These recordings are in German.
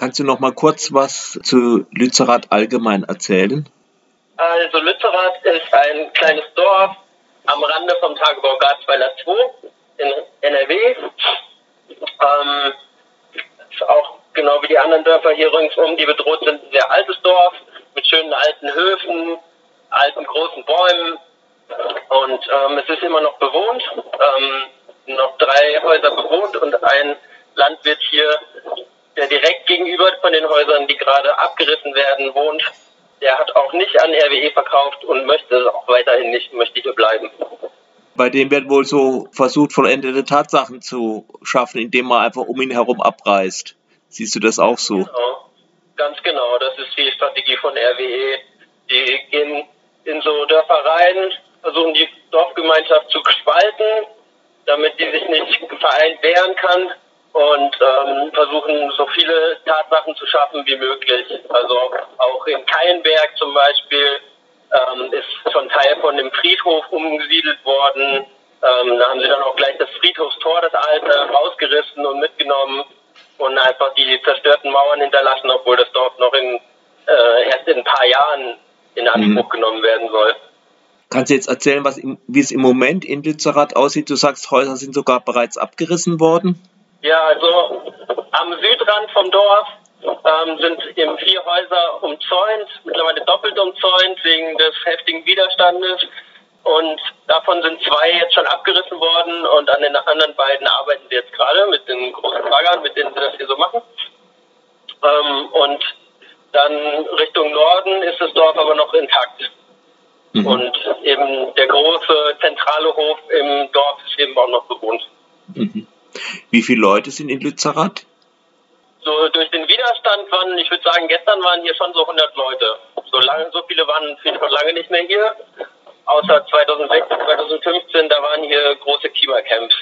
Kannst du noch mal kurz was zu Lützerath allgemein erzählen? Also Lützerath ist ein kleines Dorf am Rande vom Tagebau Garzweiler 2 in NRW. Ähm, ist auch genau wie die anderen Dörfer hier ringsum, die bedroht sind, ein sehr altes Dorf mit schönen alten Höfen, alten großen Bäumen und ähm, es ist immer noch bewohnt. Ähm, noch drei Häuser bewohnt und ein Landwirt hier, der direkt gegenüber von den Häusern, die gerade abgerissen werden, wohnt. Der hat auch nicht an RWE verkauft und möchte es auch weiterhin nicht, möchte hier bleiben. Bei dem wird wohl so versucht, vollendete Tatsachen zu schaffen, indem man einfach um ihn herum abreißt. Siehst du das auch so? Genau. Ganz genau, das ist die Strategie von RWE. Die gehen in so Dörfer rein, versuchen die Dorfgemeinschaft zu spalten, damit die sich nicht vereint wehren kann und ähm, versuchen so viele Tatsachen zu schaffen wie möglich. Also auch in Keienberg zum Beispiel ähm, ist schon Teil von dem Friedhof umgesiedelt worden. Ähm, da haben sie dann auch gleich das Friedhofstor, das alte, rausgerissen und mitgenommen und einfach die zerstörten Mauern hinterlassen, obwohl das Dorf noch in, äh, erst in ein paar Jahren in Anspruch mhm. genommen werden soll. Kannst du jetzt erzählen, was im, wie es im Moment in Lützerath aussieht? Du sagst, Häuser sind sogar bereits abgerissen worden. Ja, also am Südrand vom Dorf ähm, sind eben vier Häuser umzäunt, mittlerweile doppelt umzäunt wegen des heftigen Widerstandes. Und davon sind zwei jetzt schon abgerissen worden und an den anderen beiden arbeiten wir jetzt gerade mit den großen Baggern, mit denen sie das hier so machen. Ähm, und dann Richtung Norden ist das Dorf aber noch intakt. Mhm. Und eben der große zentrale Hof im Dorf ist eben auch noch bewohnt. Mhm. Wie viele Leute sind in Lützerath? So durch den Widerstand waren, ich würde sagen, gestern waren hier schon so 100 Leute. So lange, so viele waren schon lange nicht mehr hier. Außer 2016, 2015, da waren hier große Klimacamps.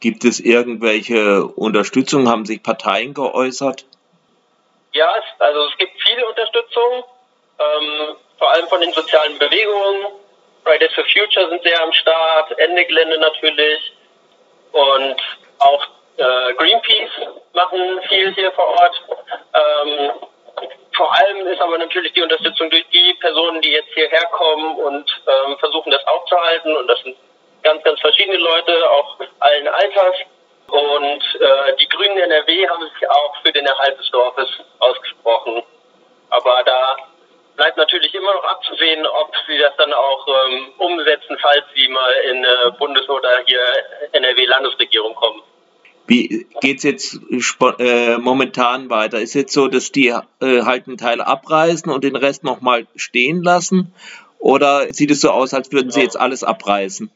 Gibt es irgendwelche Unterstützung? Haben sich Parteien geäußert? Ja, also es gibt viele Unterstützung, ähm, vor allem von den sozialen Bewegungen. Fridays for Future sind sehr am Start, Ende Gelände natürlich. Und auch äh, Greenpeace machen viel hier vor Ort. Ähm, vor allem ist aber natürlich die Unterstützung durch die Personen, die jetzt hierher kommen und ähm, versuchen, das aufzuhalten. Und das sind ganz, ganz verschiedene Leute, auch allen Alters. Und äh, die Grünen NRW haben sich auch für den Erhalt des Dorfes ausgesprochen. Aber da bleibt natürlich immer noch abzusehen, ob sie das dann auch ähm, umsetzen, falls sie mal in äh, Bundes- oder hier NRW-Landesregierung kommen. Wie geht es jetzt äh, momentan weiter? Ist jetzt so, dass die äh, halt einen Teil abreißen und den Rest nochmal stehen lassen? Oder sieht es so aus, als würden sie jetzt alles abreißen?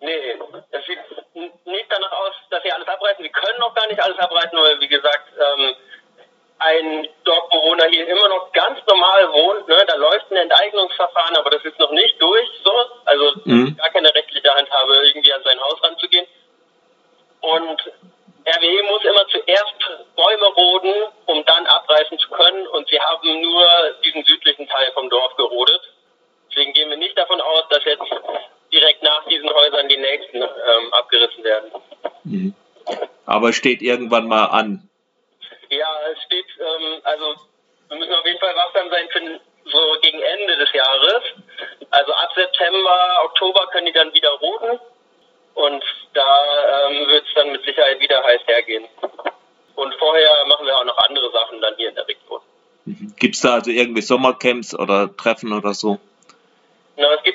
Nee, es sieht nicht danach aus, dass sie alles abreißen. Sie können noch gar nicht alles abreißen, weil, wie gesagt, ähm, ein Dorfbewohner hier immer noch ganz normal wohnt. Ne? Da läuft ein Enteignungsverfahren, aber das ist noch nicht durch. So. Also mhm. gar keine rechtliche Handhabe, irgendwie an sein Haus ranzugehen. Und RWE muss immer zuerst Bäume roden, um dann abreißen zu können. Und sie haben nur diesen südlichen Teil vom Dorf gerodet. Deswegen gehen wir nicht davon aus, dass jetzt direkt nach diesen Häusern die nächsten ähm, abgerissen werden. Mhm. Aber steht irgendwann mal an. Ja, es steht, ähm, also wir müssen auf jeden Fall wachsam sein für so gegen Ende des Jahres. Also ab September, Oktober können die dann wieder roden. Machen wir auch noch andere Sachen dann hier in der Region. Mhm. Gibt es da also irgendwie Sommercamps oder Treffen oder so? Na, es gibt